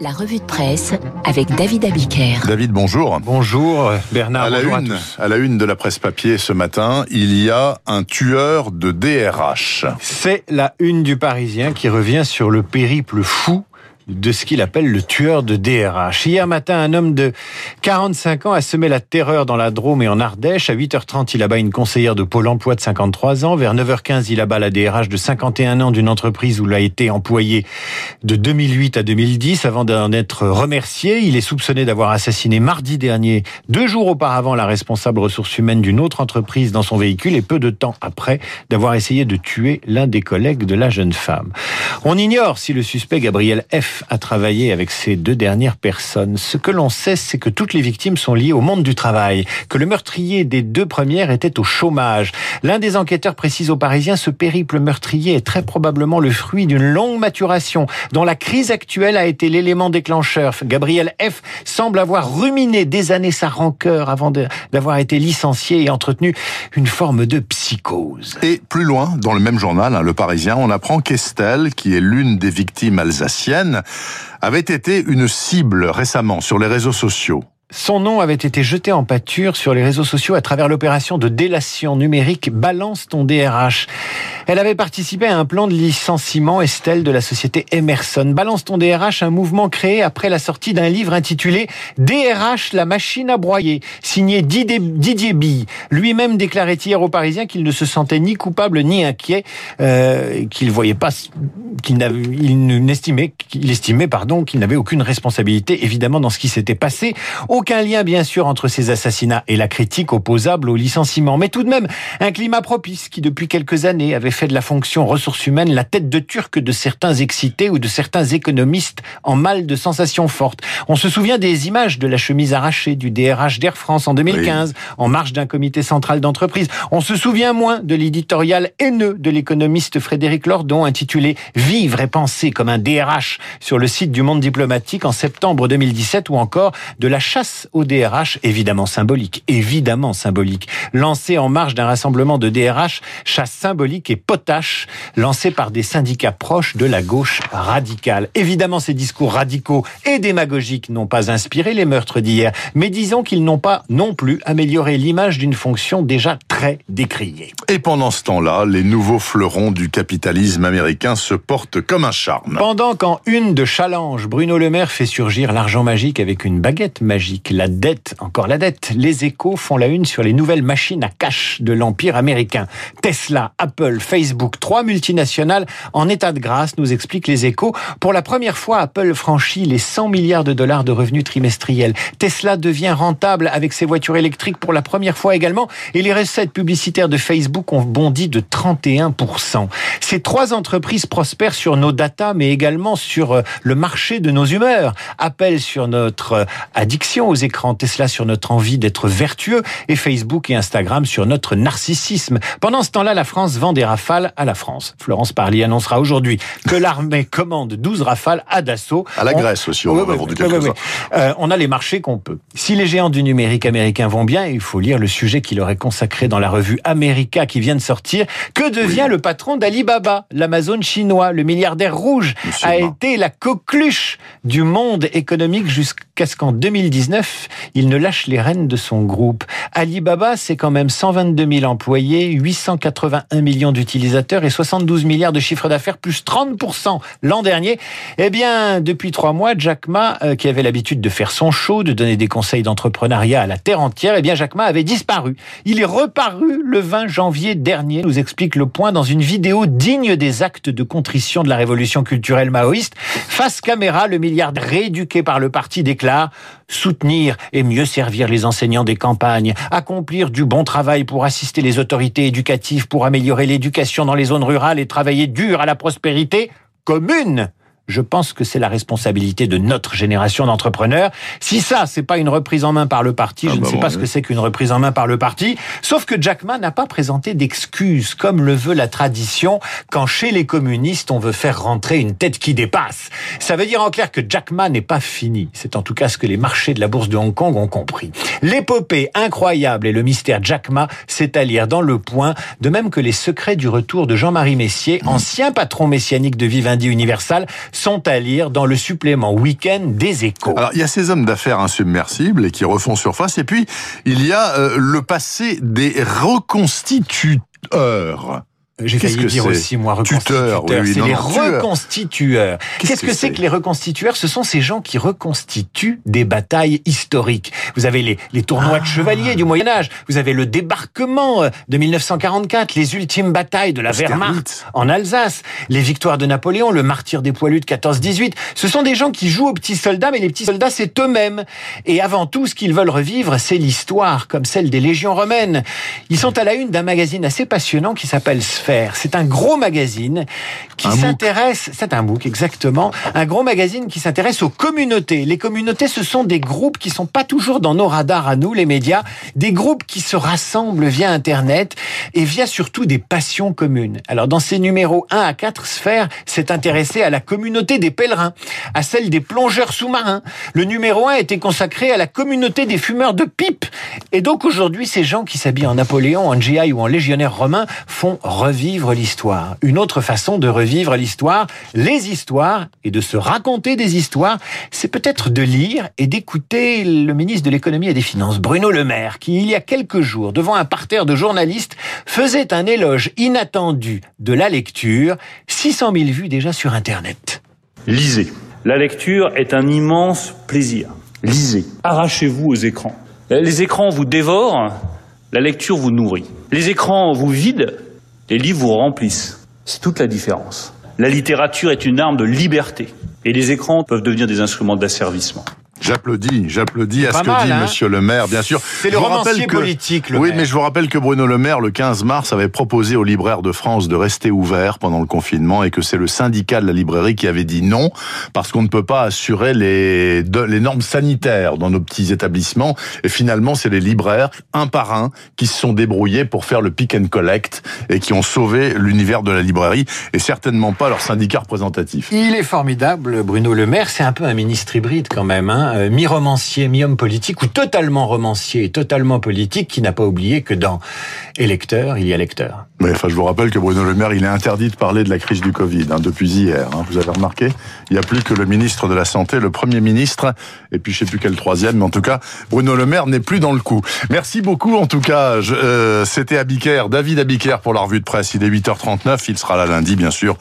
La revue de presse avec David Abiker. David, bonjour. Bonjour Bernard. À la, bonjour une, à tous. à la une de la presse papier ce matin, il y a un tueur de DRH. C'est la une du Parisien qui revient sur le périple fou de ce qu'il appelle le tueur de DRH. Hier matin, un homme de 45 ans a semé la terreur dans la Drôme et en Ardèche. À 8h30, il abat une conseillère de Pôle emploi de 53 ans. Vers 9h15, il abat la DRH de 51 ans d'une entreprise où il a été employé de 2008 à 2010 avant d'en être remercié. Il est soupçonné d'avoir assassiné mardi dernier, deux jours auparavant, la responsable ressources humaines d'une autre entreprise dans son véhicule et peu de temps après d'avoir essayé de tuer l'un des collègues de la jeune femme. On ignore si le suspect Gabriel F a travaillé avec ces deux dernières personnes. Ce que l'on sait, c'est que toutes les victimes sont liées au monde du travail, que le meurtrier des deux premières était au chômage. L'un des enquêteurs précise aux Parisiens, ce périple meurtrier est très probablement le fruit d'une longue maturation, dont la crise actuelle a été l'élément déclencheur. Gabriel F semble avoir ruminé des années sa rancœur avant d'avoir été licencié et entretenu une forme de psychose. Et plus loin, dans le même journal, hein, Le Parisien, on apprend qu'Estelle, qui est l'une des victimes alsaciennes, avait été une cible récemment sur les réseaux sociaux. Son nom avait été jeté en pâture sur les réseaux sociaux à travers l'opération de délation numérique Balance ton DRH. Elle avait participé à un plan de licenciement Estelle de la société Emerson. Balance ton DRH, un mouvement créé après la sortie d'un livre intitulé DRH, la machine à broyer, signé Didier Bille. Lui-même déclarait hier aux Parisiens qu'il ne se sentait ni coupable ni inquiet, euh, qu'il voyait pas, qu'il il n'estimait, qu'il estimait, pardon, qu'il n'avait aucune responsabilité évidemment dans ce qui s'était passé. Aucun lien, bien sûr, entre ces assassinats et la critique opposable au licenciement. Mais tout de même, un climat propice qui, depuis quelques années, avait fait de la fonction ressources humaines la tête de turc de certains excités ou de certains économistes en mal de sensations fortes. On se souvient des images de la chemise arrachée du DRH d'Air France en 2015, oui. en marge d'un comité central d'entreprise. On se souvient moins de l'éditorial haineux de l'économiste Frédéric Lordon intitulé Vivre et penser comme un DRH sur le site du Monde diplomatique en septembre 2017 ou encore de la chasse au DRH, évidemment symbolique, évidemment symbolique, lancé en marge d'un rassemblement de DRH, chasse symbolique et potache, lancé par des syndicats proches de la gauche radicale. Évidemment, ces discours radicaux et démagogiques n'ont pas inspiré les meurtres d'hier, mais disons qu'ils n'ont pas non plus amélioré l'image d'une fonction déjà très décriée. Et pendant ce temps-là, les nouveaux fleurons du capitalisme américain se portent comme un charme. Pendant qu'en une de challenge, Bruno Le Maire fait surgir l'argent magique avec une baguette magique, la dette, encore la dette. Les échos font la une sur les nouvelles machines à cash de l'empire américain. Tesla, Apple, Facebook, trois multinationales en état de grâce, nous expliquent les échos. Pour la première fois, Apple franchit les 100 milliards de dollars de revenus trimestriels. Tesla devient rentable avec ses voitures électriques pour la première fois également. Et les recettes publicitaires de Facebook ont bondi de 31%. Ces trois entreprises prospèrent sur nos datas, mais également sur euh, le marché de nos humeurs. Apple sur notre addiction aux écrans, Tesla sur notre envie d'être vertueux et Facebook et Instagram sur notre narcissisme. Pendant ce temps-là, la France vend des rafales à la France. Florence Parly annoncera aujourd'hui que l'armée commande 12 rafales à Dassault. À la Grèce aussi, on oui, en a vendu oui, quelques-uns. oui, oui. Euh, on a les marchés qu'on peut. Si les géants du numérique américain vont bien, il faut lire le sujet qu'il aurait consacré dans la revue America qui vient de sortir. Que devient le patron d'Alibaba, l'Amazon chinois, le milliardaire rouge, a été la coqueluche du monde économique jusqu'à ce qu'en 2019, il ne lâche les rênes de son groupe. Alibaba, c'est quand même 122 000 employés, 881 millions d'utilisateurs et 72 milliards de chiffre d'affaires, plus 30% l'an dernier. Eh bien, depuis trois mois, Jack Ma, euh, qui avait l'habitude de faire son show, de donner des conseils d'entrepreneuriat à la terre entière, eh bien, Jack Ma avait disparu. Il est reparu le 20 janvier dernier, nous explique le point dans une vidéo digne des actes de contrition de la révolution culturelle maoïste. Face caméra, le milliardaire rééduqué par le parti déclare soutenir et mieux servir les enseignants des campagnes, accomplir du bon travail pour assister les autorités éducatives pour améliorer l'éducation dans les zones rurales et travailler dur à la prospérité commune. Je pense que c'est la responsabilité de notre génération d'entrepreneurs. Si ça, c'est pas une reprise en main par le parti, Ah je ne bah sais bon, pas oui. ce que c'est qu'une reprise en main par le parti. Sauf que Jack Ma n'a pas présenté d'excuses, comme le veut la tradition, quand chez les communistes, on veut faire rentrer une tête qui dépasse. Ça veut dire en clair que Jack Ma n'est pas fini. C'est en tout cas ce que les marchés de la bourse de Hong Kong ont compris. L'épopée incroyable et le mystère Jack Ma, c'est à lire dans le point, de même que les secrets du retour de Jean-Marie Messier, ancien patron messianique de Vivendi Universal, sont à lire dans le supplément week-end des échos. Alors, il y a ces hommes d'affaires insubmersibles et qui refont surface, et puis il y a euh, le passé des reconstituteurs. J'ai failli que dire aussi, moi, Tuteur, reconstituteur. oui, oui, c'est les reconstitueurs. Qu'est-ce que c'est que les reconstitueurs? Ce sont ces gens qui reconstituent des batailles historiques. Vous avez les, les tournois de chevaliers du Moyen-Âge. Vous avez le débarquement euh, de 1944, les ultimes batailles de la Wehrmacht en Alsace, les victoires de Napoléon, le martyr des poilus de 14-18. Ce sont des gens qui jouent aux petits soldats, mais les petits soldats, c'est eux-mêmes. Et avant tout, ce qu'ils veulent revivre, c'est l'histoire, comme celle des légions romaines. Ils sont à la une d'un magazine assez passionnant qui s'appelle Sphère. C'est un gros magazine qui s'intéresse, c'est un MOOC exactement, un gros magazine qui s'intéresse aux communautés. Les communautés, ce sont des groupes qui sont pas toujours dans nos radars à nous, les médias, des groupes qui se rassemblent via Internet et via surtout des passions communes. Alors dans ces numéros 1 à 4, Sphère s'est intéressé à la communauté des pèlerins, à celle des plongeurs sous-marins. Le numéro 1 était consacré à la communauté des fumeurs de pipe. Et donc aujourd'hui, ces gens qui s'habillent en Napoléon, en GI ou en légionnaire romain font revivre l'histoire. Une autre façon de revivre l'histoire, les histoires et de se raconter des histoires, c'est peut-être de lire et d'écouter le ministre de l'économie et des finances, Bruno Le Maire, qui il y a quelques jours, devant un parterre de journalistes, faisait un éloge inattendu de la lecture, 600 000 vues déjà sur Internet. Lisez. La lecture est un immense plaisir. Lisez. Arrachez-vous aux écrans. Les écrans vous dévorent, la lecture vous nourrit. Les écrans vous vident, les livres vous remplissent. C'est toute la différence. La littérature est une arme de liberté et les écrans peuvent devenir des instruments d'asservissement. J'applaudis, j'applaudis à ce que mal, dit hein Monsieur le maire, bien sûr. C'est le romancier que- politique, le Oui, maire. mais je vous rappelle que Bruno Le Maire, le 15 mars, avait proposé aux libraires de France de rester ouverts pendant le confinement et que c'est le syndicat de la librairie qui avait dit non parce qu'on ne peut pas assurer les, de- les normes sanitaires dans nos petits établissements. Et finalement, c'est les libraires, un par un, qui se sont débrouillés pour faire le pick and collect et qui ont sauvé l'univers de la librairie et certainement pas leur syndicat représentatif. Il est formidable, Bruno Le Maire. C'est un peu un ministre hybride quand même, hein. Euh, mi-romancier, mi-homme politique, ou totalement romancier totalement politique, qui n'a pas oublié que dans électeur, il y a lecteur. Mais enfin, je vous rappelle que Bruno Le Maire, il est interdit de parler de la crise du Covid hein, depuis hier. hein. vous avez remarqué? Il n'y a plus que le ministre de la Santé, le Premier ministre, et puis je sais plus quel troisième, mais en tout cas, Bruno Le Maire n'est plus dans le coup. Merci beaucoup, en tout cas. euh, C'était Abiker, David Abiker pour la revue de presse. Il est 8h39, il sera là lundi, bien sûr,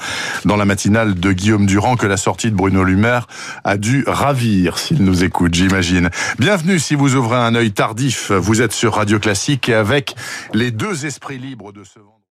dans la matinale de Guillaume Durand, que la sortie de Bruno Le Maire a dû ravir, s'il nous j'imagine. Bienvenue si vous ouvrez un œil tardif. Vous êtes sur Radio Classique avec les deux esprits libres de ce.